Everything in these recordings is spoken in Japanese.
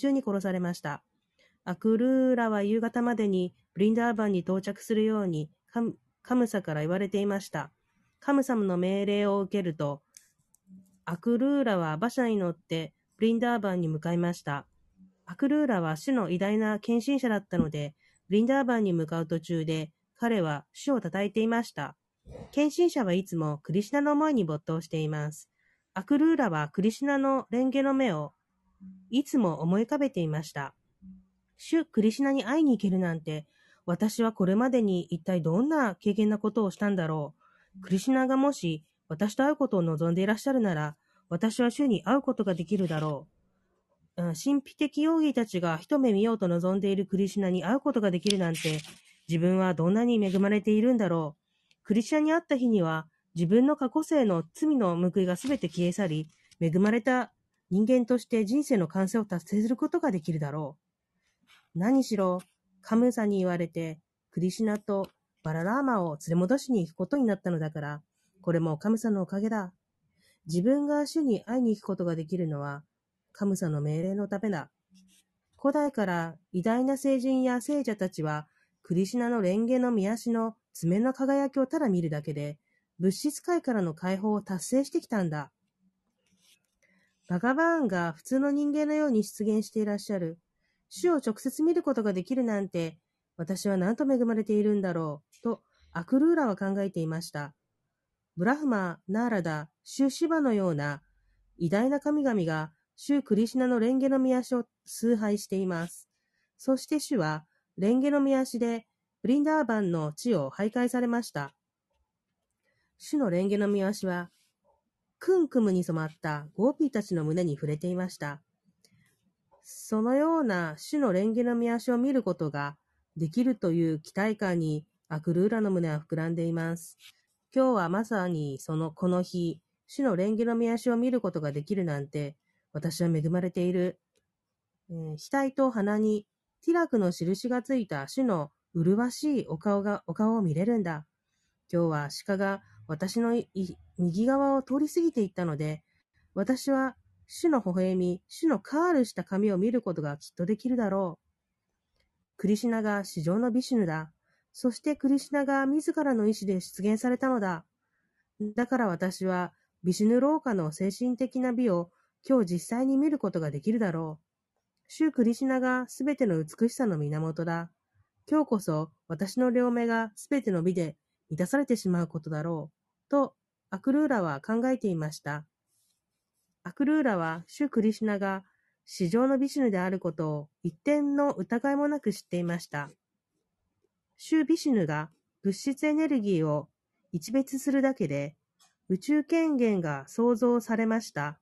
中に殺されました。アクルーラは夕方までにブリンダーバンに到着するようにカムカムサから言われていました。カムサムの命令を受けると、アクルーラは馬車に乗ってブリンダーバンに向かいました。アクルーラは主の偉大な献身者だったので、ブリンダーバンに向かう途中で彼は主を叩いていました。献身者はいつもクリシナの思いに没頭しています。アクルーラはクリシナの蓮華の目をいつも思い浮かべていました。主クリシナに会いに行けるなんて、私はこれまでに一体どんな経験なことをしたんだろう。クリシナがもし私と会うことを望んでいらっしゃるなら、私は主に会うことができるだろう。神秘的容疑たちが一目見ようと望んでいるクリシナに会うことができるなんて、自分はどんなに恵まれているんだろう。クリシナに会った日には、自分の過去生の罪の報いがすべて消え去り、恵まれた人間として人生の完成を達成することができるだろう。何しろ、カムサに言われて、クリシナとバララーマを連れ戻しに行くことになったのだから、これもカムサのおかげだ。自分が主に会いに行くことができるのは、カムサの命令のためだ。古代から偉大な聖人や聖者たちは、クリシナの蓮華の見足の爪の輝きをただ見るだけで、物質界からの解放を達成してきたんだ。バガバーンが普通の人間のように出現していらっしゃる。主を直接見ることができるなんて、私は何と恵まれているんだろう、とアクルーラは考えていました。ブラフマ、ナーラダ、シュシバのような偉大な神々がシュクリシナの蓮華の御足を崇拝しています。そして主は蓮華の御足でブリンダーバンの地を徘徊されました。主の蓮華の御足はクンクムに染まったゴーピーたちの胸に触れていました。そのような主の蓮華の御足を見ることができるという期待感にアクルーラの胸は膨らんでいます。今日はまさにそのこの日、主の蓮華の御足を見ることができるなんて、私は恵まれている。えー、額と鼻にティラクの印がついた主の麗しいお顔が、お顔を見れるんだ。今日は鹿が私の右側を通り過ぎていったので、私は主の微笑み、主のカールした髪を見ることがきっとできるだろう。クリシナが史上のビシュヌだ。そしてクリシナが自らの意志で出現されたのだ。だから私はビシュヌ廊下の精神的な美を今日実際に見ることができるだろう。主クリシナがすべての美しさの源だ。今日こそ私の両目がすべての美で満たされてしまうことだろう。と、アクルーラは考えていました。アクルーラは、シュクリシュナが、市場のビシュヌであることを一点の疑いもなく知っていました。シュ・ビシュヌが物質エネルギーを一別するだけで、宇宙権限が創造されました。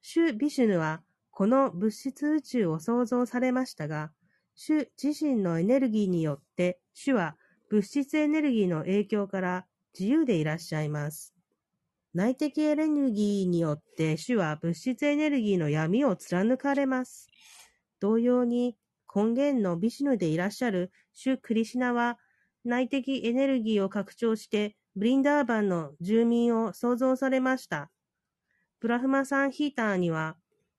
シュ・ビシュヌは、この物質宇宙を創造されましたが、主自身のエネルギーによって、主は物質エネルギーの影響から自由でいらっしゃいます。内的エネルギーによって主は物質エネルギーの闇を貫かれます。同様に根源のビシュヌでいらっしゃる主クリシナは内的エネルギーを拡張してブリンダーバンの住民を創造されました。プラフマサンヒーターには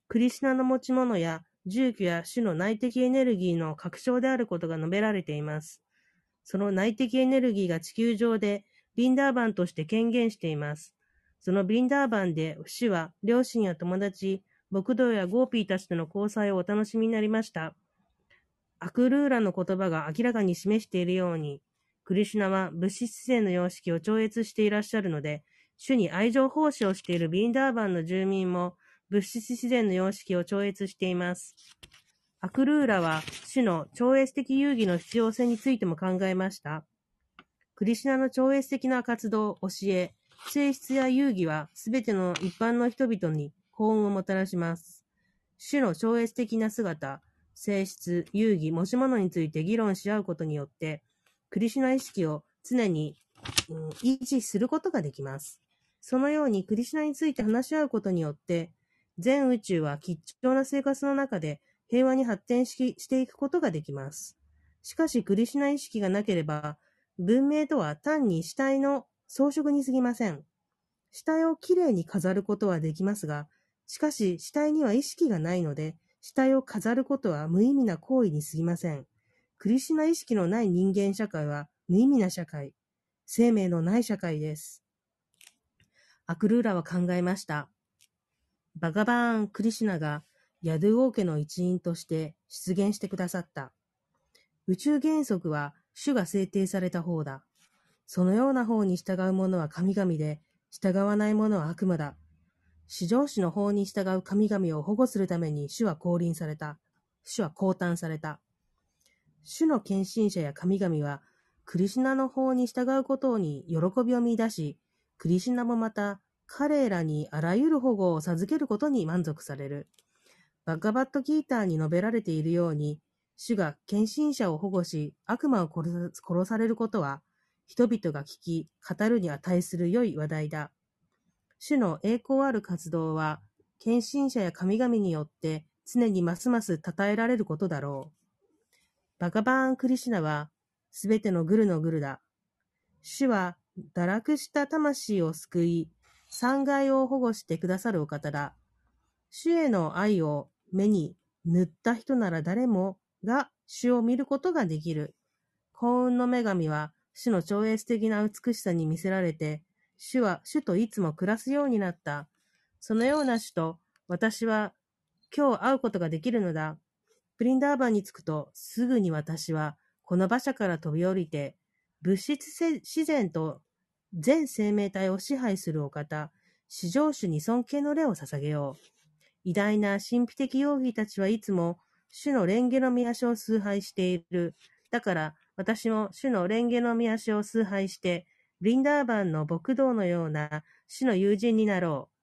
クリシナの持ち物や住居や主の内的エネルギーの拡張であることが述べられています。その内的エネルギーが地球上でビンダーバンとして権限しています。そのビンダーバンで、主は両親や友達、牧童やゴーピーたちとの交際をお楽しみになりました。アクルーラの言葉が明らかに示しているように、クリシュナは物質性の様式を超越していらっしゃるので、主に愛情奉仕をしているブリンダーバンの住民も物質自然の様式を超越しています。アクルーラは主の超越的遊戯の必要性についても考えました。クリシュナの超越的な活動、教え、性質や遊戯はすべての一般の人々に幸運をもたらします。種の超越的な姿、性質、遊戯、持ち物について議論し合うことによって、クリシュナ意識を常に、うん、維持することができます。そのようにクリシュナについて話し合うことによって、全宇宙は吉祥な生活の中で平和に発展ししていくことができます。しかし、クリシュナ意識がなければ、文明とは単に死体の装飾に過ぎません。死体をきれいに飾ることはできますが、しかし死体には意識がないので、死体を飾ることは無意味な行為に過ぎません。クリシュナ意識のない人間社会は無意味な社会、生命のない社会です。アクルーラは考えました。バガバーン・クリシュナがヤドゥ王家の一員として出現してくださった。宇宙原則は主が制定された方だ。そのような方に従う者は神々で、従わない者は悪魔だ。至上主の法に従う神々を保護するために主は降臨された。主は降誕された。主の献身者や神々は、クリシナの法に従うことに喜びを見出し、クリシナもまた彼らにあらゆる保護を授けることに満足される。バッガバットギーターに述べられているように、主が献身者を保護し、悪魔を殺されることは、人々が聞き、語るに値する良い話題だ。主の栄光ある活動は、献身者や神々によって常にますます称えられることだろう。バガバーン・クリシナは、すべてのグルのグルだ。主は、堕落した魂を救い、産害を保護してくださるお方だ。主への愛を目に塗った人なら誰もが主を見ることができる。幸運の女神は主の超越的な美しさに見せられて、主は主といつも暮らすようになった。そのような主と私は今日会うことができるのだ。プリンダーバンに着くとすぐに私はこの馬車から飛び降りて物質自然と全生命体を支配するお方、至上主に尊敬の礼を捧げよう。偉大な神秘的容疑たちはいつも主の蓮華の御足を崇拝している。だから私も主の蓮華の御足を崇拝してリンダーバンの牧道のような死の友人になろう。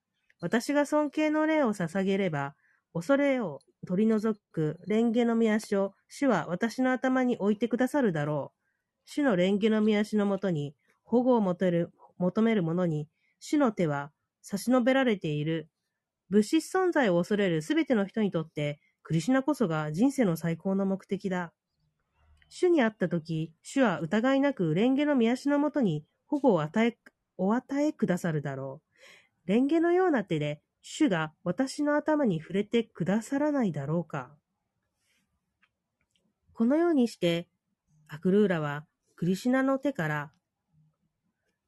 私が尊敬の礼を捧げれば、恐れを取り除く蓮華の御足を主は私の頭に置いてくださるだろう。主の蓮華の御足のもとに保護を求める求める者に主の手は差し伸べられている。物質存在を恐れるすべての人にとって、クリシナこそが人生の最高の目的だ。主に会ったとき、主は疑いなく蓮華の御足のもとに保護を与え、お与えくださるだろう。蓮華のような手で、主が私の頭に触れてくださらないだろうか。このようにして、アクルーラはクリシナの手から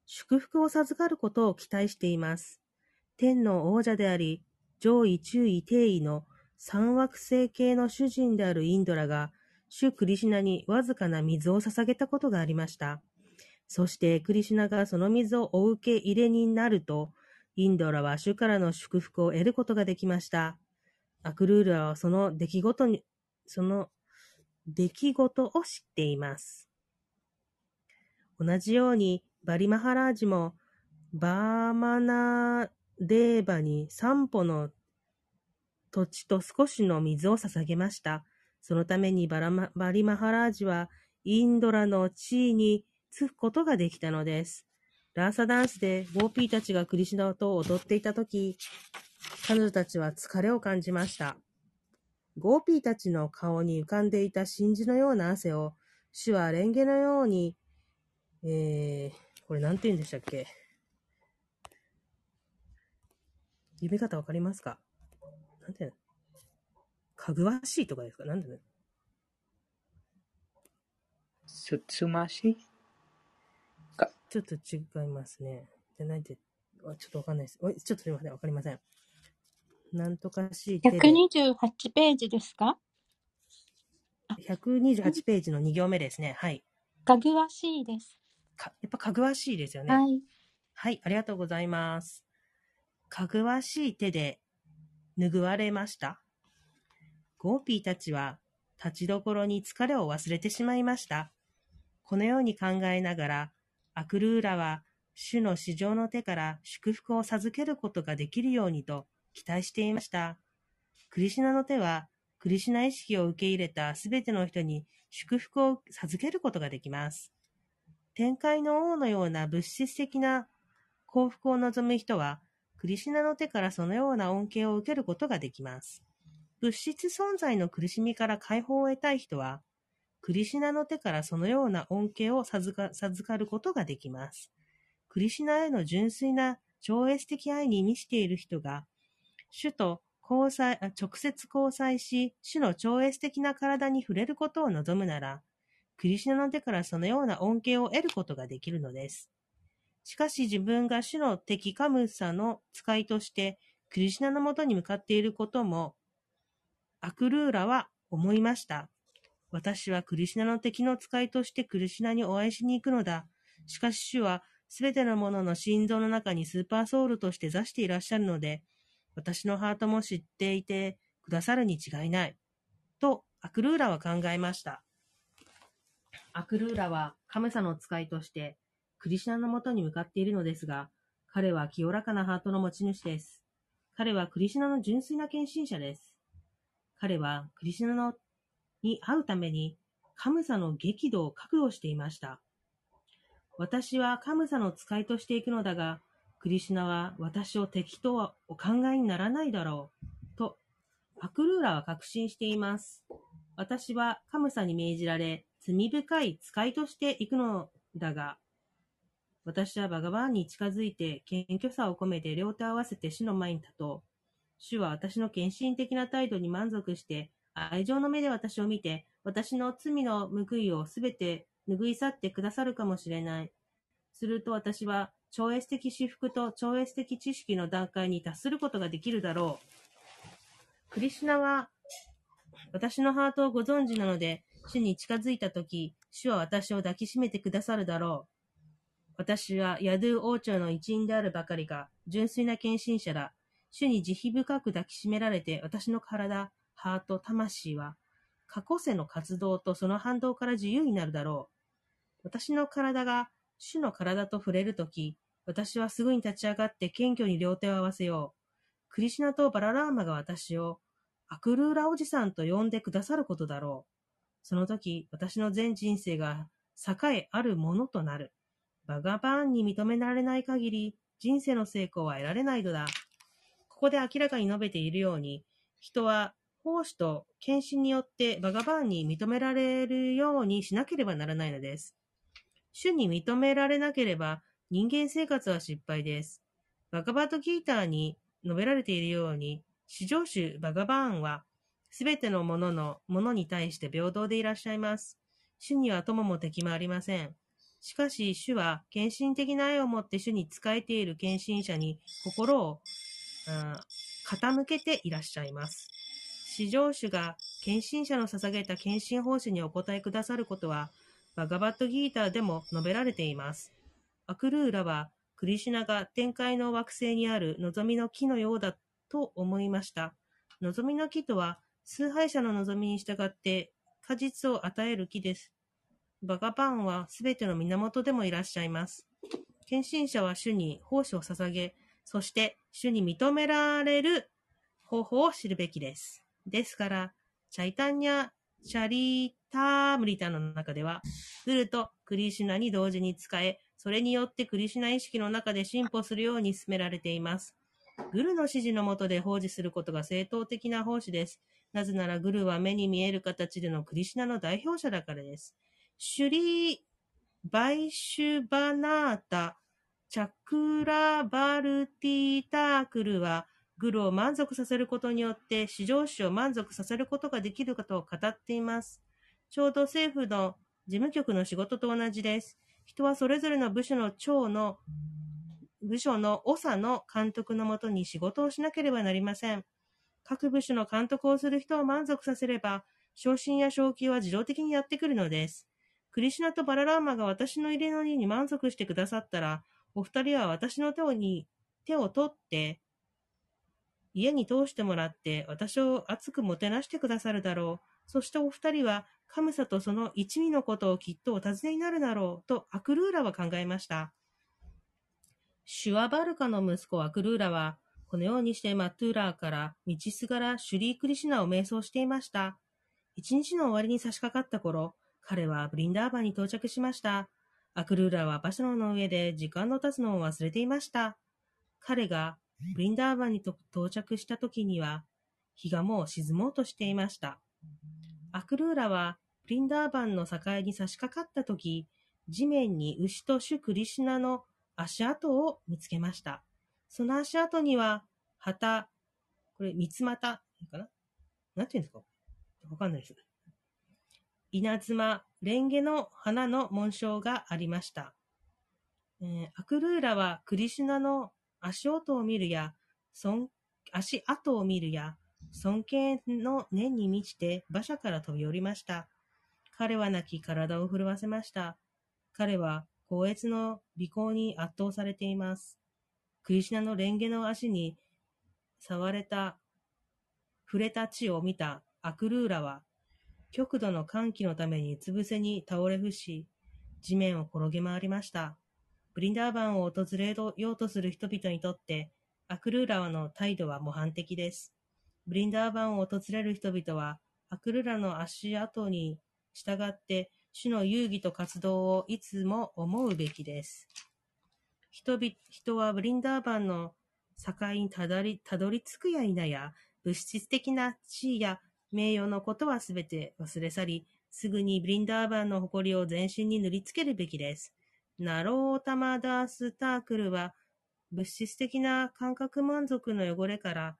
祝福を授かることを期待しています。天の王者であり、上位中位定位の三惑星系の主人であるインドラが、主クリシナにわずかな水を捧げたことがありました。そしてクリシュナがその水をお受け入れになると、インドラは主からの祝福を得ることができました。アクルールはその出来事に、その出来事を知っています。同じように、バリマハラージも、バーマナデーバに三歩の土地と少しの水を捧げました。そのためにバラマバリマハラージは、インドラの地位につくことができたのです。ラーサダンスでゴーピーたちがクリシナと踊っていたとき、彼女たちは疲れを感じました。ゴーピーたちの顔に浮かんでいた真珠のような汗を、主は蓮華のように、えー、これなんて言うんでしたっけ？読み方わかりますか？なんてかぐわしいとかですか？なんですつまし？いちょっと違いますね。じゃないで、ちょっとわかんないです。おいちょっとすみません。わかりません。なんとかしい128ページですか ?128 ページの2行目ですね。はい。かぐわしいです。か、やっぱかぐわしいですよね。はい。はい、ありがとうございます。かぐわしい手で拭われました？ゴーピーたちは立ちどころに疲れを忘れてしまいました。このように考えながら、アクルーラは主の市場の手から祝福を授けることができるようにと期待していました。クリシナの手は、クリシナ意識を受け入れたすべての人に祝福を授けることができます。天界の王のような物質的な幸福を望む人は、クリシナの手からそのような恩恵を受けることができます。物質存在の苦しみから解放を得たい人は、クリシナの手からそのような恩恵を授か授かることができます。クリシナへの純粋な超越的愛に満ちている人が、主と交際直接交際し、主の超越的な体に触れることを望むなら、クリシナの手からそのような恩恵を得ることができるのです。しかし自分が主の敵カムサの使いとして、クリシナのもとに向かっていることも、アクルーラは思いました。私はクリシュナの敵の使いとしてクリシュナにお会いしに行くのだ。しかし主はすべてのものの心臓の中にスーパーソウルとして座していらっしゃるので、私のハートも知っていてくださるに違いない。と、アクルーラは考えました。アクルーラはカムサの使いとして、クリシュナのもとに向かっているのですが、彼は清らかなハートの持ち主です。彼はクリシュナの純粋な献身者です。彼はクリシュナのに会うためにカムサの激怒を覚悟していました。私はカムサの使いとしていくのだが、クリシュナは私を敵とはお考えにならないだろう。と、アクルーラは確信しています。私はカムサに命じられ、罪深い使いとしていくのだが、私はバガバーンに近づいて、謙虚さを込めて両手を合わせて主の前に立とう。主は私の献身的な態度に満足して、愛情の目で私を見て、私の罪の報いをすべて拭い去ってくださるかもしれない。すると私は、超越的至福と超越的知識の段階に達することができるだろう。クリシナは、私のハートをご存知なので、主に近づいたとき、主は私を抱きしめてくださるだろう。私はヤドゥ王朝の一員であるばかりか、純粋な献身者だ。主に慈悲深く抱きしめられて、私の体、ハート、魂は、過去世の活動とその反動から自由になるだろう。私の体が主の体と触れるとき、私はすぐに立ち上がって謙虚に両手を合わせよう。クリシナとバララーマが私をアクルーラおじさんと呼んでくださることだろう。その時、私の全人生が栄えあるものとなる。バガバーンに認められない限り、人生の成功は得られないのだ。ここで明らかに述べているように、人は奉仕と献身によってバガバーンに認められるようにしなければならないのです。主に認められなければ人間生活は失敗です。バガバットギーターに述べられているように、至上主バガバーンは、すべてのもののものに対して平等でいらっしゃいます。主には友も敵もありません。しかし、主は献身的な愛を持って主に仕えている献身者に心を、傾けていらっしゃいます。至上主が献身者の捧げた献身奉仕にお答えくださることは、バガバットギーターでも述べられています。アクルーラは、クリシュナが天界の惑星にある望みの木のようだと思いました。望みの木とは、崇拝者の望みに従って果実を与える木です。バガバンはすべての源でもいらっしゃいます。献身者は主に奉仕を捧げ、そして主に認められる方法を知るべきです。ですから、チャイタンニャ・チャリタームリタの中では、グルとクリシュナに同時に使え、それによってクリシュナ意識の中で進歩するように進められています。グルの指示のもとで奉仕することが正当的な奉仕です。なぜならグルは目に見える形でのクリシュナの代表者だからです。シュリー・バイシュバナータ・チャクラ・バルティタークルは、グルを満足させることによって、至上主を満足させることができること語っています。ちょうど政府の事務局の仕事と同じです。人はそれぞれの部署の長の、部署の長の監督のもとに仕事をしなければなりません。各部署の監督をする人を満足させれば、昇進や昇給は自動的にやってくるのです。クリシナとバララーマが私の入れのに満足してくださったら、お二人は私の手をに手を取って、家に通してもらって、私を熱くもてなしてくださるだろう。そしてお二人は、カムサとその一味のことをきっとお尋ねになるだろう、とアクルーラは考えました。シュワバルカの息子アクルーラは、このようにしてマトゥーラーから道すがらシュリークリシュナを瞑想していました。一日の終わりに差し掛かった頃、彼はブリンダーバンに到着しました。アクルーラは馬車の上で時間の経つのを忘れていました。彼がブリンダーバンに到着した時には、日がもう沈もうとしていました。アクルーラはブリンダーバンの境に差し掛かった時、地面に牛とシュクリシナの足跡を見つけました。その足跡には、旗、これ、三つ股かな？なんていうんですか？わかんないです。稲妻、レンゲの花の紋章がありました。えーアクルーラはクリシュナの足音を見るや、足跡を見るや、尊敬の念に満ちて馬車から飛び降りました。彼は泣き体を震わせました。彼は高越の美行に圧倒されています。クリシュナのレンゲの足に触れた、触れた地を見たアクルーラは、極度の歓喜のためにうつ伏せに倒れ伏し、地面を転げ回りました。ブリンダーバンを訪れようとする人々にとって、アクルーラの態度は模範的です。ブリンダーバンを訪れる人々は、アクルーラの足跡に従って、主の遊戯と活動をいつも思うべきです。人々人はブリンダーバンの境にたどりたどり着くや否や、物質的な地位や名誉のことはすべて忘れ去り、すぐにブリンダーバンの誇りを全身に塗りつけるべきです。ナロータマダースタークルは、物質的な感覚満足の汚れから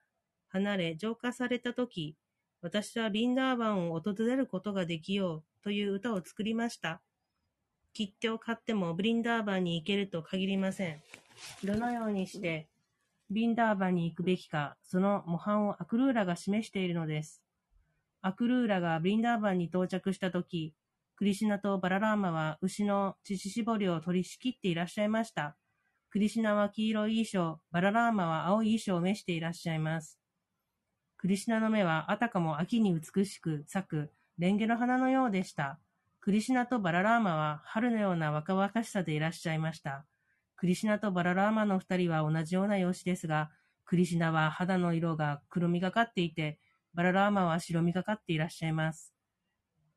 離れ浄化されたとき、私はブリンダーバンを訪れることができようという歌を作りました。切手を買ってもブリンダーバンに行けると限りません。どのようにしてブリンダーバンに行くべきか、その模範をアクルーラが示しているのです。アクルーラがブリンダーバンに到着したとき、クリシュナとバララーマは牛の乳搾りを取り仕切っていらっしゃいました。クリシュナは黄色い衣装、バララーマは青い衣装を召していらっしゃいます。クリシュナの目はあたかも秋に美しく咲くレンゲの花のようでした。クリシュナとバララーマは春のような若々しさでいらっしゃいました。クリシュナとバララーマの二人は同じような容姿ですが、クリシュナは肌の色が黒みがかっていて、バララーマは白みがかっていらっしゃいます。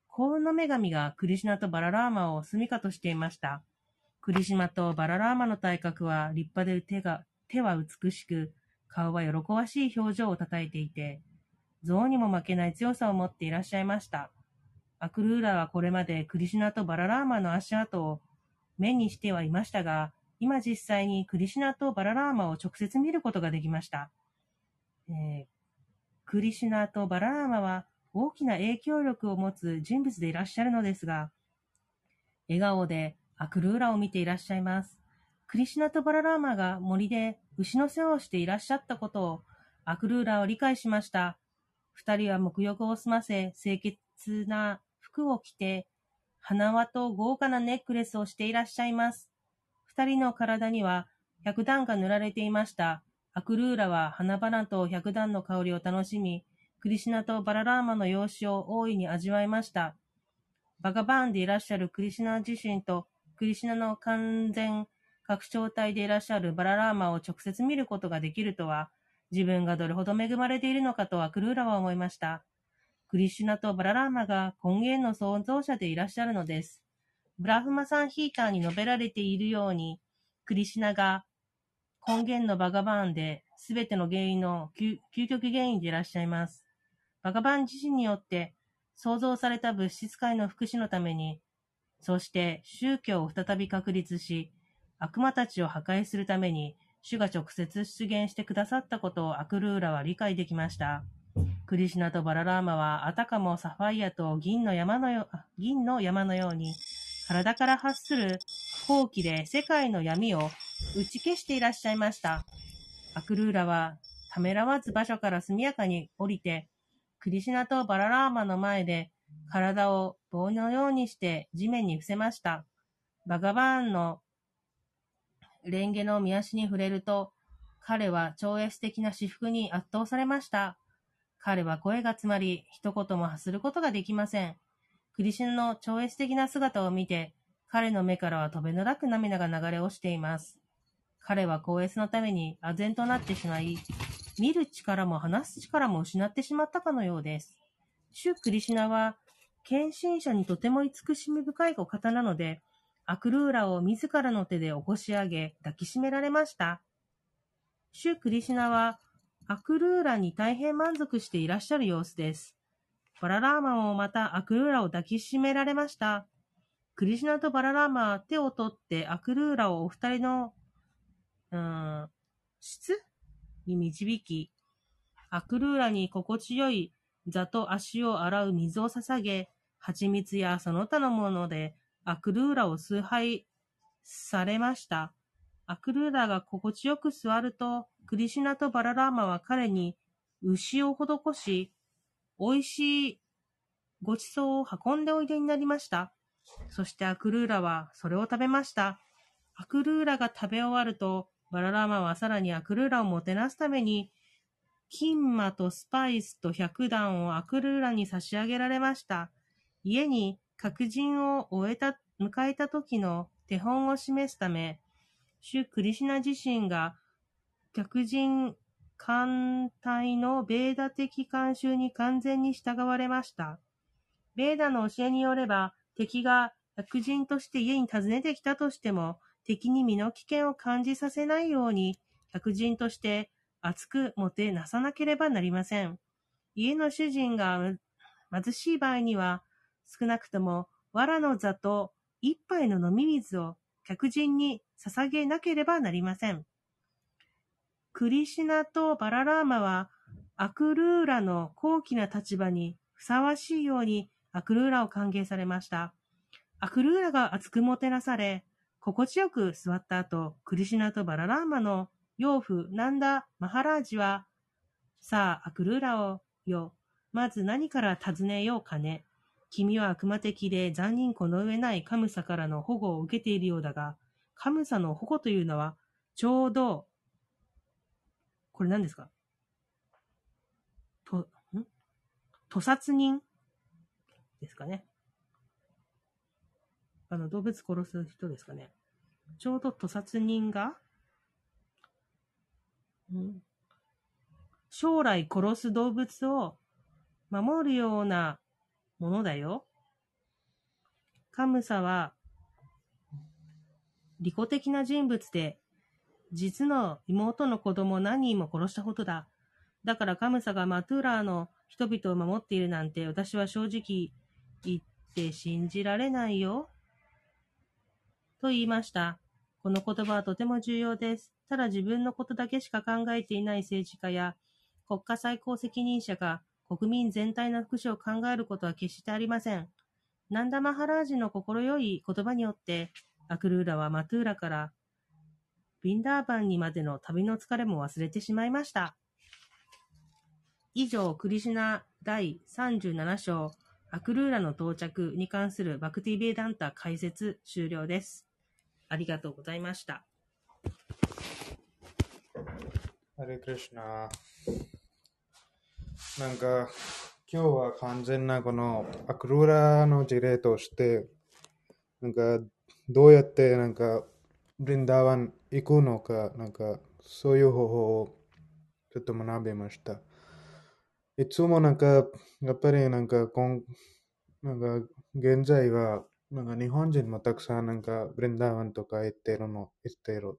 幸運の女神がクリシナとバララーマを住処としていました。クリシナとバララーマの体格は立派で手が、手は美しく、顔は喜ばしい表情をたたえていて、象にも負けない強さを持っていらっしゃいました。アクルーラはこれまでクリシナとバララーマの足跡を目にしてはいましたが、今実際にクリシナとバララーマを直接見ることができました。えークリシュナとバララーマは大きな影響力を持つ人物でいらっしゃるのですが、笑顔でアクルーラを見ていらっしゃいます。クリシュナとバララーマが森で牛の世話をしていらっしゃったことをアクルーラは理解しました。二人は沐浴を済ませ、清潔な服を着て、花輪と豪華なネックレスをしていらっしゃいます。二人の体には百段が塗られていました。アクルーラは花々と百段の香りを楽しみ、クリシナとバララーマの容姿を大いに味わいました。バガバーンでいらっしゃるクリシナ自身と、クリシナの完全拡張体でいらっしゃるバララーマを直接見ることができるとは、自分がどれほど恵まれているのかとアクルーラは思いました。クリシュナとバララーマが根源の創造者でいらっしゃるのです。ブラフマサンヒーターに述べられているように、クリシュナが根源のバガバーンで、すべての原因の究極原因でいらっしゃいます。バガバーン自身によって創造された物質界の福祉のために、そして宗教を再び確立し、悪魔たちを破壊するために、主が直接出現してくださったことをアクルーラは理解できました。クリシナとバララーマはあたかもサファイアと銀の山のよ銀の山のように、体から発する好奇で世界の闇を打ち消していらっしゃいました。アクルーラはためらわず場所から速やかに降りて、クリシナとバララーマの前で体を棒のようにして地面に伏せました。バガバーンのレンゲの見足に触れると、彼は超越的な至福に圧倒されました。彼は声が詰まり、一言も発することができません。クリシナの超越的な姿を見て、彼の目からは飛べのなく涙が流れ落ちています。彼は高越のために唖然となってしまい、見る力も話す力も失ってしまったかのようです。主クリシナは、献身者にとても慈しみ深いお方なので、アクルーラを自らの手で起こし上げ、抱きしめられました。主クリシナは、アクルーラに大変満足していらっしゃる様子です。バララーマもまたアクルーラを抱きしめられました。クリシナとバララーマは手を取ってアクルーラをお二人の、うん、質？に導き、アクルーラに心地よい座と足を洗う水を捧げ、蜂蜜やその他のものでアクルーラを崇拝されました。アクルーラが心地よく座ると、クリシナとバララーマは彼に牛を施し、美味しいごちそうを運んでおいでになりました。そしてアクルーラはそれを食べました。アクルーラが食べ終わると、バララーマはさらにアクルーラをもてなすために、金馬とスパイスと百段をアクルーラに差し上げられました。家に各人を終えた、迎えた時の手本を示すため、主クリシナ自身が客人艦隊のベーダ的慣習に完全に従われました。ベーダの教えによれば、敵が客人として家に訪ねてきたとしても、敵に身の危険を感じさせないように、客人として熱くもてなさなければなりません。家の主人が貧しい場合には、少なくとも藁の座と一杯の飲み水を客人に捧げなければなりません。クリシナとバララーマは、アクルーラの高貴な立場にふさわしいようにアクルーラを歓迎されました。アクルーラが熱くもてなされ、心地よく座った後、クリシュナとバララーマの養父ナンダ・マハラージは、さあ、アクルーラをよ、まず何から尋ねようかね。君は悪魔的で残忍この上ないカムサからの保護を受けているようだが、カムサの保護というのは、ちょうど、これ何ですか？と、ん？屠殺人ですかね。あの、動物殺す人ですかね。ちょうど屠殺人が、ん将来殺す動物を守るようなものだよ。カムサは、利己的な人物で、実の妹の子供何人も殺したことだ。だからカムサがマトゥーラーの人々を守っているなんて私は正直言って信じられないよ。と言いました。この言葉はとても重要です。ただ自分のことだけしか考えていない政治家や国家最高責任者が国民全体の福祉を考えることは決してありません。ナンダマハラージの心よい言葉によって、アクルーラはマトゥーラからビンダーバンにまでの旅の疲れも忘れてしまいました。以上、クリシュナ第37章、アクルーラの到着に関するバクティベーダンタ解説終了です。ありがとうございました。ハレクリシュナ。なんか、今日は完全なこのアクルーラの事例として、なんか、どうやってなんか、ブリンダーワン行くのか、なんか、そういう方法をちょっと学びました。いつもなんか、やっぱりなんか、こんなんか、現在は、なんか日本人もたくさんなんか、ブリンダーワンとか行ってるの、行ってる。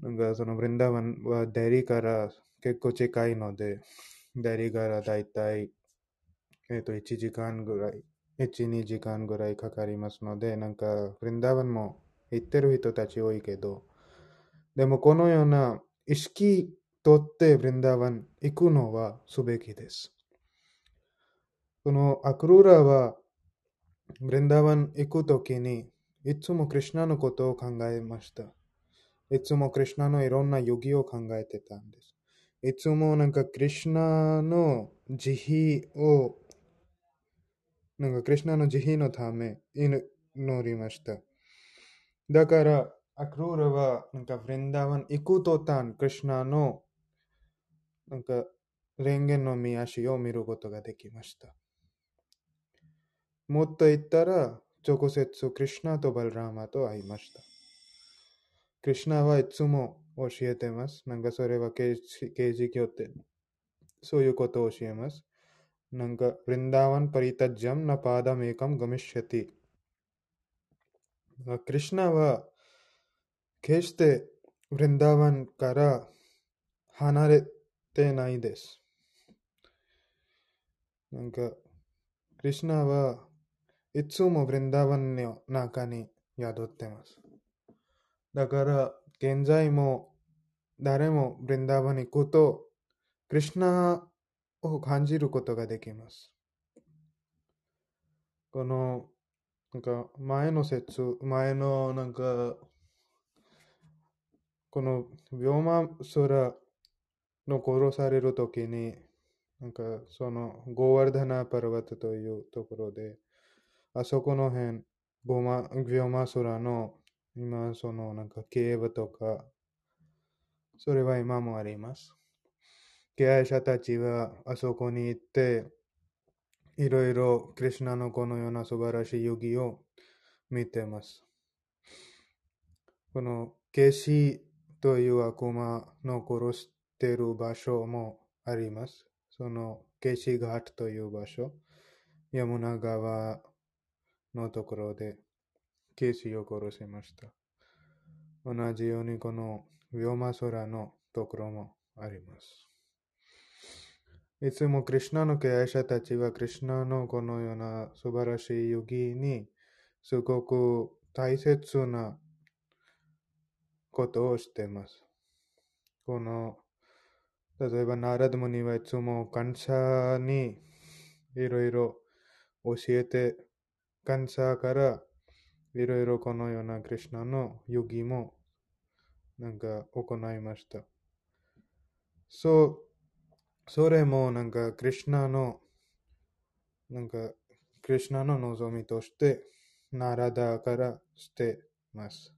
なんかそのブリンダーワンはデリーから結構近いので、デリーからだいたい、えっと、1時間ぐらい、1、2時間ぐらいかかりますので、なんかブリンダーワンも行ってる人たち多いけど、でもこのような意識とってブリンダーワン行くのはすべきです。このアクルーラはブリンダワン行くときにいつもクリシュナのことを考えました。いつもクリシュナのいろんなヨギを考えてたんです。いつもなんかクリシュナの慈悲を、なんかクリシュナの慈悲のため祈りました。だから、アクローラはなんかブリンダワン行くとたん、クリシュナのなんか蓮華の見足を見ることができました。もっと言ったら、直接クリシュナとバルラーマと会いました。クリシュナはいつも教えてます。なんかそれは刑事教って、そういうことを教えます。なんか、ブリンダーワンパリタジャムナパーダメカムガミシャティ。クリシュナは決してブリンダーワンから離れてないです。なんか、クリシュナはいつもブリンダーワンの中に宿ってます。だから、現在も誰もブリンダーバンに行くと、クリシナを感じることができます。この、なんか前の説、前のなんか、このビョーマスラの殺されるときに、なんかそのゴーワルダナパラバタというところで、あそこの辺、ボマビョマスラの今そのなんか競馬とか、それは今もあります。敬愛者たちはあそこに行って、いろいろクリシナのこのような素晴らしい遊戯を見てます。このケシという悪魔の殺してる場所もあります。そのケシガートという場所、ヤムナ川のところでケシを殺しました。同じようにこのウヨマソラのところもあります。いつもクリュナの敬愛者たちはクリュナのこのような素晴らしい遊戯にすごく大切なことをしています。この例えばナラダムニはいつも感謝にいろいろ教えて感謝からいろいろこのようなクリュナの遊戯もなんか行いました。そうそれもなんか、クリュナの、なんか、クリュナの望みとして、ナラダからしてます。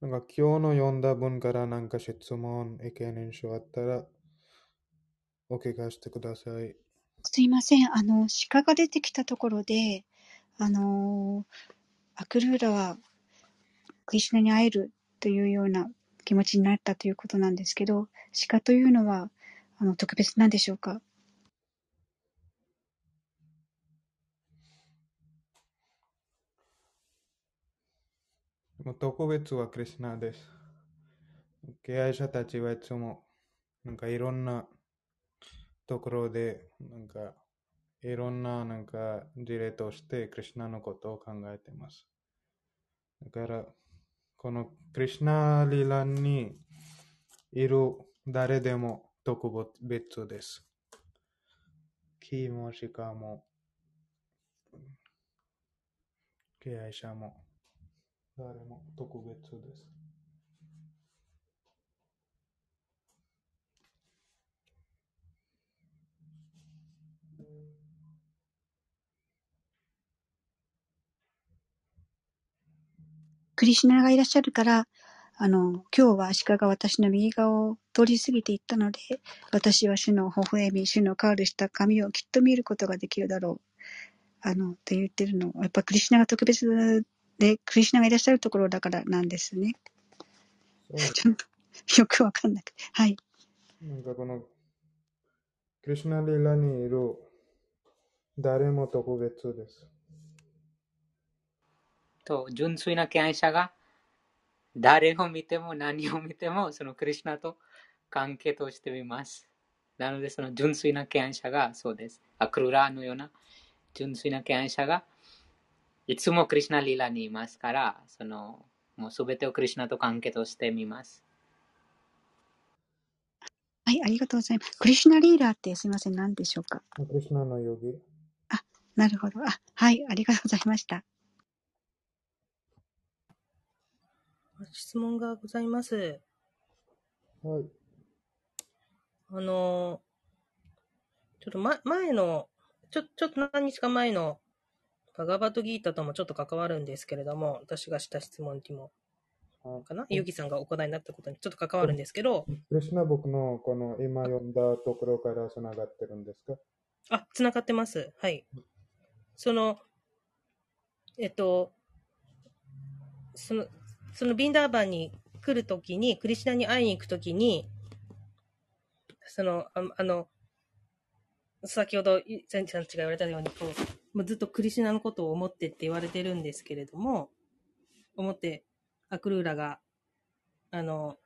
なんか、今日の読んだ文からなんか質問、意見、印象あったら、お聞かせてください。すいません。あの、鹿が出てきたところで、あの、アクルーラはクリシュナに会えるというような気持ちになったということなんですけど、鹿というのは、あの、特別なんでしょうか？特別はクリュナです。敬愛者たちはいつも、なんかいろんなところで、なんか、いろんななんか事例としてクリュナのことを考えています。だから、このクリュナリラにいる誰でも特別です。木も鹿も、敬愛者も、誰も特別です。クリシュナがいらっしゃるから、あの、今日は鹿が私の右側を通り過ぎていったので、私は主の微笑み、主のカールした髪をきっと見ることができるだろう。あの、と言ってるのは、やっぱクリシュナが特別で、クリシュナがいらっしゃるところだからなんですね。ちょっと、よくわかんなくて。はい。なんかこの、クリシュナリラにいる誰も特別です。と、純粋な敬愛者が誰を見ても何を見てもそのクリュナと関係としてみます。なのでその純粋な敬愛者がそうです。アクルラのような純粋な敬愛者がいつもクリュナリラにいますから、そのもうすべてをクリュナと関係としてみます。はい、ありがとうございます。クリシュナリーラーってすいません、何でしょうか？クリシュナのヨギ。なるほど。あ、はい、ありがとうございました。質問がございます。はい。あの、ちょっと、ま、前の、ちょ、ちょっと何日か前の、バガバットギータともちょっと関わるんですけれども、私がした質問にも、あかな？ヨギさんがお答えになったことにちょっと関わるんですけど、クリシュナ僕のこの今読んだところからつながってるんですか？あ、つながってます。はい。その、えっと、その、そのビンダーバンに来るときに、クリシナに会いに行くときに、その、ああの、先ほど、い前ちゃんちが言われたように、こう、もうずっとクリシナのことを思ってって言われてるんですけれども、思って、アクルーラが、あの、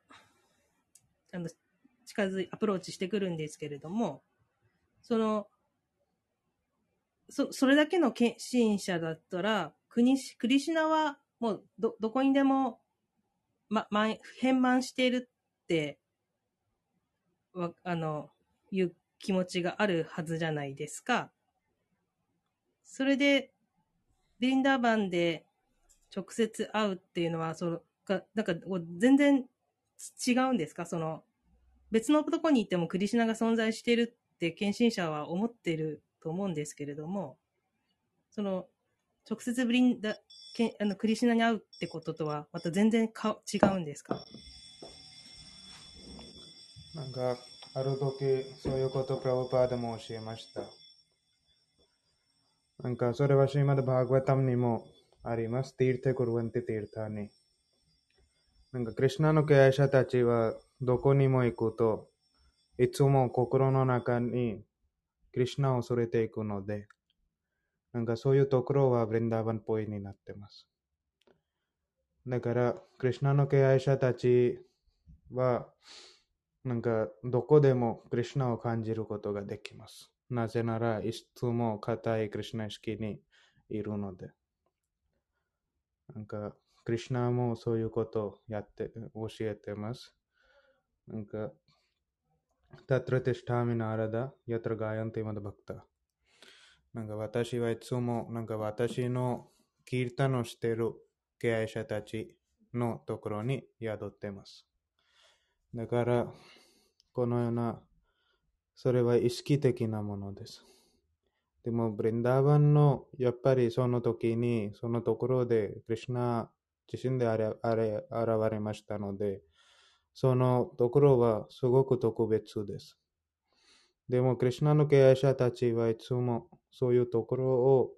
あの、近づい、アプローチしてくるんですけれども、その、そ、それだけの献身者だったら、国し、クリシナはもうど、どこにでも、ま、ま、変満しているってわあの、いう気持ちがあるはずじゃないですか。それで、リンダーバンで直接会うっていうのは、その、がなんか全然違うんですか？その、別のとこに行ってもクリシナが存在しているって献身者は思ってると思うんですけれども、その、直接ブリンダ、けあのクリシナに会うってこととは、また全然か違うんですか？なんか、ある時、そういうことプラブパーでも教えました。なんか、それはシーマドバーグワタムにもあります。ティーテクルワンテティータに。なんか、クリシナの敬愛者たちは、どこにも行くと、いつも心の中にクリシナを恐れていくので、なんかそういうところはブリンダーバンっぽいになってます。だから、クリシュナの敬愛者たちは、なんか、どこでもクリシュナを感じることができます。なぜなら、いつも固いクリシュナ意識にいるので。なんか、クリシュナもそういうことをやって、教えてます。なんか、タトラテシタなんか私はいつも、なんか私のキータンをしている敬愛者たちのところに宿ってます。だから、このような、それは意識的なものです。でも、ブリンダーバンの、やっぱりその時に、そのところで、クリシュナ自身であれあれ現れましたので、そのところはすごく特別です。でも、クリシュナの敬愛者たちはいつもそういうところを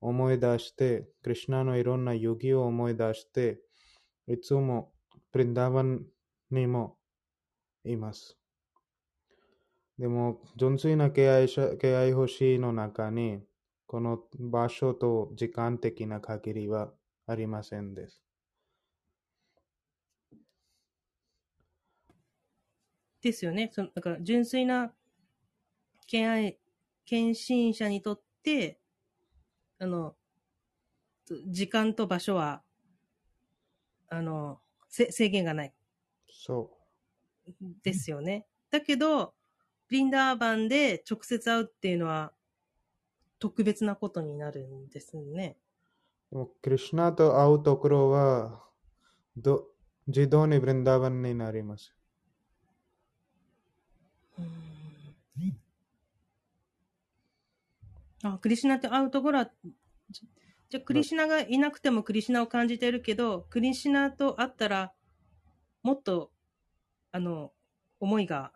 思い出して、クリシュナのいろんな遊戯を思い出して、いつもプリンダーバンにもいます。でも、純粋な敬愛者敬愛星の中に、この場所と時間的な限りはありませんです。ですよね。その、だから純粋な敬愛、献身者にとって、あの、時間と場所は、あの、せ制限がない。そですよね。だけど、リンダーバンで直接会うっていうのは、特別なことになるんですね。う。でもクリシュナと会うところは、ど自動にブリンダーバンになります。あ、クリシナって会うところは、じゃクリシナがいなくてもクリシナを感じてるけど、クリシナと会ったら、もっと、あの、思いが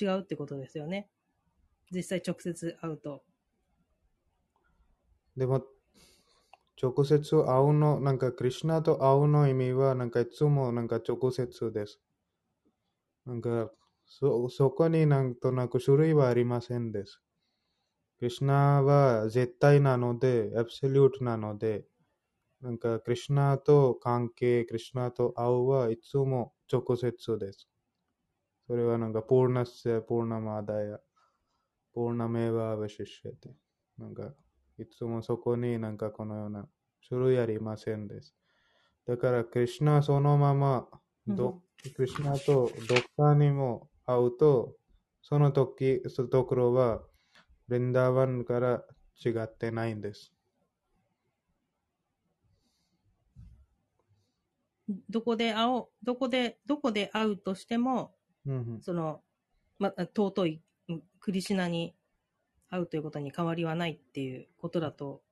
違うってことですよね。実際直接会うと。でも、直接会うの、なんかクリシナと会うの意味は、なんかいつもなんか直接です。なんか、そ、そこになんとなく種類はありませんです。クリシュナは絶対なので、アブソリュートなので、なんかクリシュナと関係、クリシュナと会うはいつも直接です。それはなんか、ポーナスやポーナマダヤ、ポーナメワアバシシェテ。なんか、いつもそこになんかこのような種類ありませんです。だから、クリシュナそのままど、クリシュナとどっかにも会うと、その時、そのところは、ブリンダーバンから違ってないんです。どこで会おう、どこで、どこで会うとしても、うんうんその、ま、尊いうんクリシュナに会うということに変わりはないっていうことだと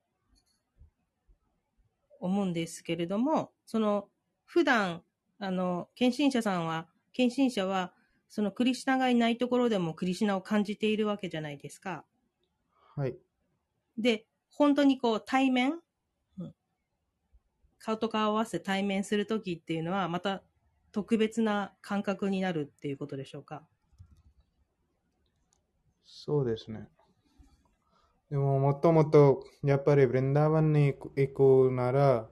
思うんですけれども、その、普段、あの、献身者さんは、献身者は、そのクリシュナがいないところでもクリシュナを感じているわけじゃないですか。はい。で、本当にこう対面、うん顔と顔を合わせて対面するときっていうのは、また特別な感覚になるっていうことでしょうか？そうですね。でも、もともと、やっぱりブリンダーバンに行くなら、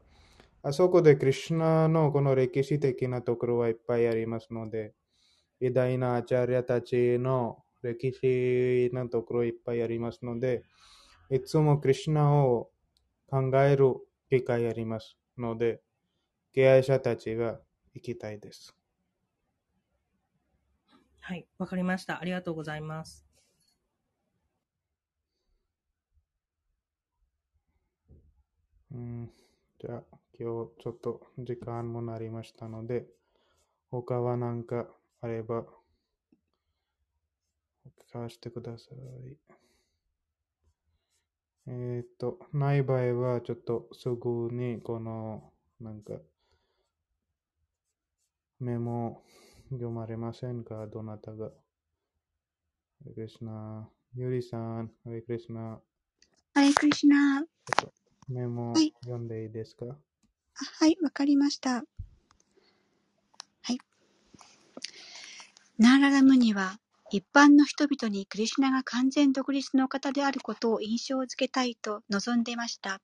あそこでクリシュナのこの歴史的なところはいっぱいありますので、偉大なアチャリアたちの歴史なところいっぱいありますので、いつもクリシュナを考える機会ありますので、敬愛者たちが行きたいです。はい、わかりました。ありがとうございます。うん、じゃあ、今日ちょっと時間もなりましたので、他は何かあれば、聞かせてください。えーっと、ない場合は、ちょっとすぐにこの、なんか、メモ読まれませんか？どなたが？ハレクリスナゆりさん、ハレクリスナハレクリシュナメモはい読んでいいですか？あはい、わかりました。はい。ナーララムニは、一般の人々にクリシュナが完全独立の方であることを印象づけたいと望んでいました。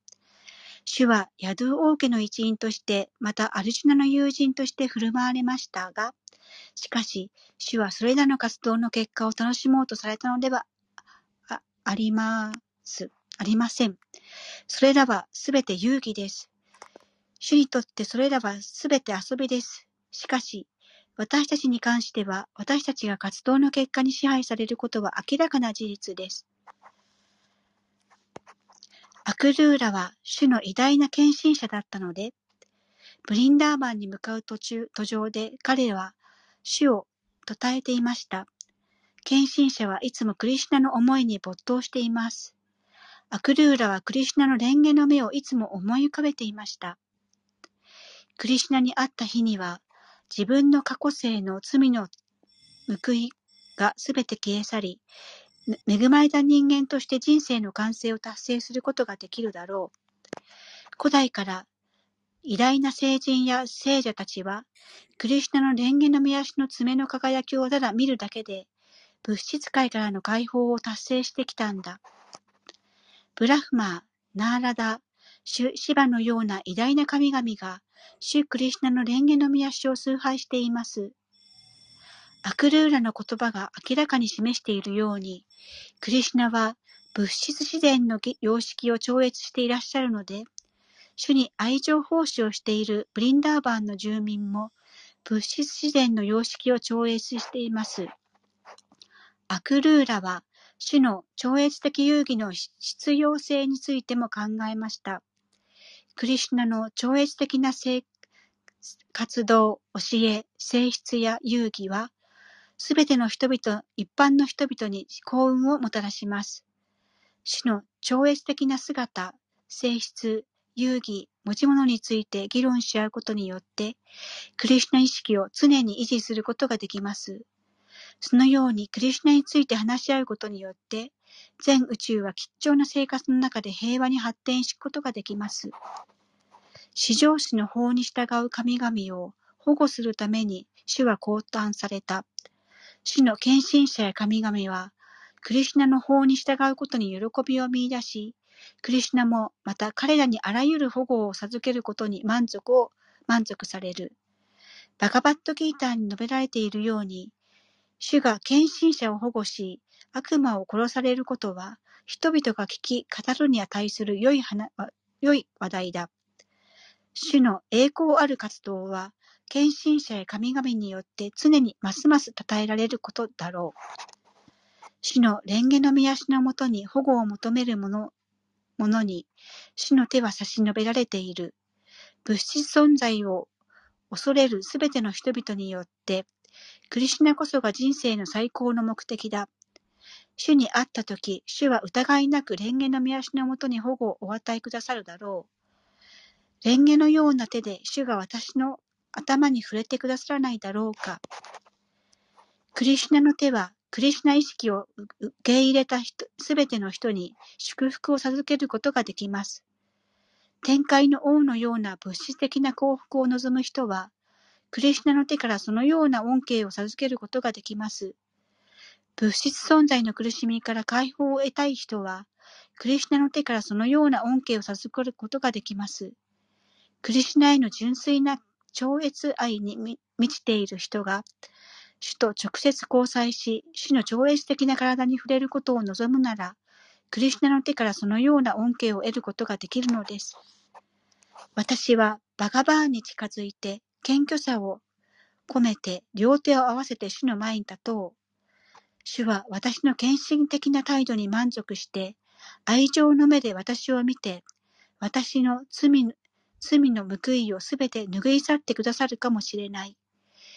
主はヤドゥ王家の一員として、またアルジュナの友人として振る舞われましたが、しかし、主はそれらの活動の結果を楽しもうとされたのではああります。ありません。それらはすべて遊戯です。主にとってそれらはすべて遊びです。しかし、私たちに関しては、私たちが活動の結果に支配されることは明らかな事実です。アクルーラは主の偉大な献身者だったので、ブリンダーバンに向かう途中、途上で彼は主を称えていました。献身者はいつもクリシュナの思いに没頭しています。アクルーラはクリシュナの蓮華の目をいつも思い浮かべていました。クリシュナに会った日には、自分の過去世の罪の報いがすべて消え去り、恵まれた人間として人生の完成を達成することができるだろう。古代から偉大な聖人や聖者たちは、クリシュナの蓮華の目足の爪の輝きをただ見るだけで、物質界からの解放を達成してきたんだ。ブラフマー、ナーラダ、シュシバのような偉大な神々が、シュクリシナの蓮華の見足を崇拝しています。アクルーラの言葉が明らかに示しているように、クリシナは物質自然の様式を超越していらっしゃるので、主に愛情奉仕をしているブリンダーバンの住民も物質自然の様式を超越しています。アクルーラは主の超越的遊戯の必要性についても考えました。クリシュナの超越的な活動、教え、性質や遊戯は、すべての人々、一般の人々に幸運をもたらします。主の超越的な姿、性質、遊戯、持ち物について議論し合うことによって、クリシュナ意識を常に維持することができます。そのようにクリシュナについて話し合うことによって、全宇宙は吉祥な生活の中で平和に発展しくことができます。至上主の法に従う神々を保護するために主は降誕された。主の献身者や神々は、クリシュナの法に従うことに喜びを見出し、クリシュナもまた彼らにあらゆる保護を授けることに満足を満足される。バガバットギーターに述べられているように、主が献身者を保護し、悪魔を殺されることは、人々が聞き、語るに値する良い話題だ。主の栄光ある活動は、献身者や神々によって常にますます称えられることだろう。主の蓮華の見足のもとに保護を求める者ものに、主の手は差し伸べられている。物質存在を恐れるすべての人々によって、クリシナこそが人生の最高の目的だ。主に会ったとき、主は疑いなく蓮華の見足のもとに保護をお与えくださるだろう。蓮華のような手で主が私の頭に触れてくださらないだろうか。クリシュナの手は、クリシュナ意識を受け入れたすべての人に祝福を授けることができます。天界の王のような物質的な幸福を望む人は、クリシュナの手からそのような恩恵を授けることができます。物質存在の苦しみから解放を得たい人は、クリシュナの手からそのような恩恵を授けることができます。クリシュナへの純粋な超越愛に満ちている人が、主と直接交際し、主の超越的な体に触れることを望むなら、クリシュナの手からそのような恩恵を得ることができるのです。私はバガバーンに近づいて謙虚さを込めて両手を合わせて主の前に立とう。主は私の献身的な態度に満足して、愛情の目で私を見て、私の罪罪の報いをすべて拭い去ってくださるかもしれない。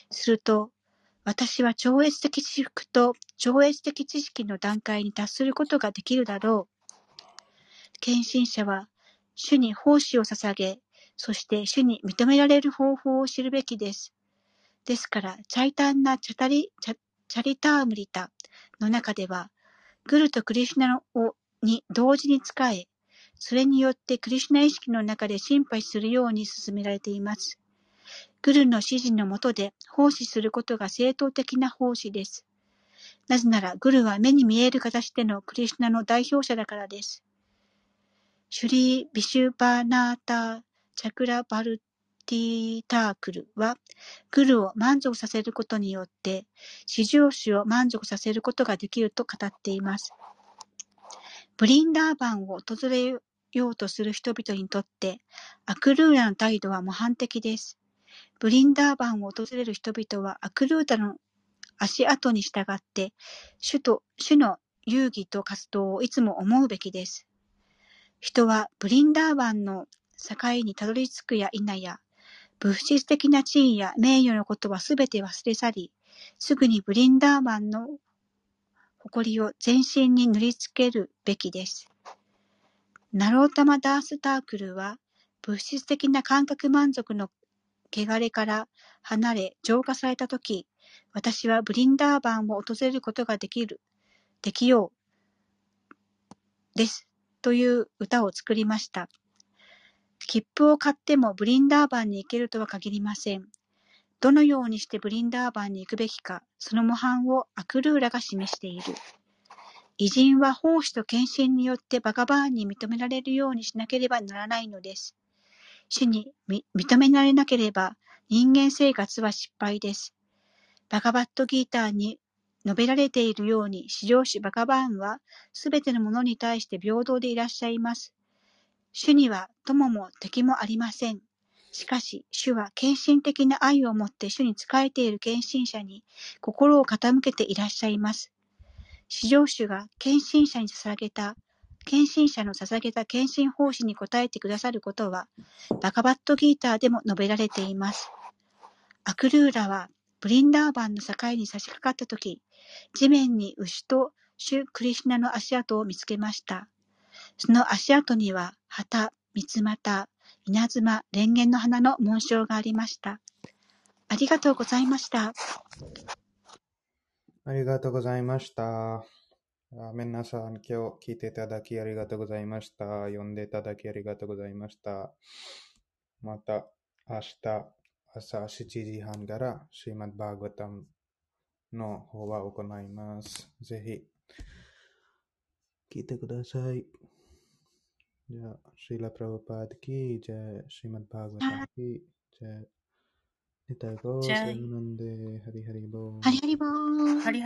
すると、私は超越的至福と超越的知識の段階に達することができるだろう。献身者は、主に奉仕を捧げ、そして主に認められる方法を知るべきです。ですから、チャイタンなチャタリ、チャチャリタームリタの中では、グルとクリシュナに同時に仕え、それによってクリシュナ意識の中で心配するように進められています。グルの指示のもとで奉仕することが正当的な奉仕です。なぜなら、グルは目に見える形でのクリシュナの代表者だからです。シュリー・ビシュバーナーター・チャクラ・バルティータークルは、グルを満足させることによって、至上主を満足させることができると語っています。ブリンダーバンを訪れようとする人々にとって、アクルーラの態度は模範的です。ブリンダーバンを訪れる人々はアクルータの足跡に従って、主と、主の遊戯と活動をいつも思うべきです。人はブリンダーバンの境にたどり着くや否や、物質的な地位や名誉のことはすべて忘れ去り、すぐにブリンダーバンの誇りを全身に塗りつけるべきです。ナロータマダースタークルは、物質的な感覚満足の汚れから離れ浄化されたとき、私はブリンダーバンを訪れることができる、できよう、です。という歌を作りました。切符を買ってもブリンダーバンに行けるとは限りません。どのようにしてブリンダーバンに行くべきか、その模範をアクルーラが示している。偉人は奉仕と献身によってバガバーンに認められるようにしなければならないのです。主に認められなければ人間生活は失敗です。バガバットギーターに述べられているように、至上主バガバーンはすべてのものに対して平等でいらっしゃいます。主には友も敵もありません。しかし、主は献身的な愛を持って主に仕えている献身者に心を傾けていらっしゃいます。至上主が献身者に捧げた、献身者の捧げた献身奉仕に応えてくださることは、バカバットギーターでも述べられています。アクルーラは、ブリンダーバンの境に差し掛かったとき、地面に牛と主クリシナの足跡を見つけました。その足跡には、旗、三つ股、稲妻、蓮華の花の紋章がありました。ありがとうございました。ありがとうございました。皆さん、今日聞いていただきありがとうございました。読んでいただきありがとうございました。また、明日、朝7時半から、シーマッバーガタムの方は行います。ぜひ、聞いてください。じゃあ、シーラ・プラブパードキー、じゃあ、シーマ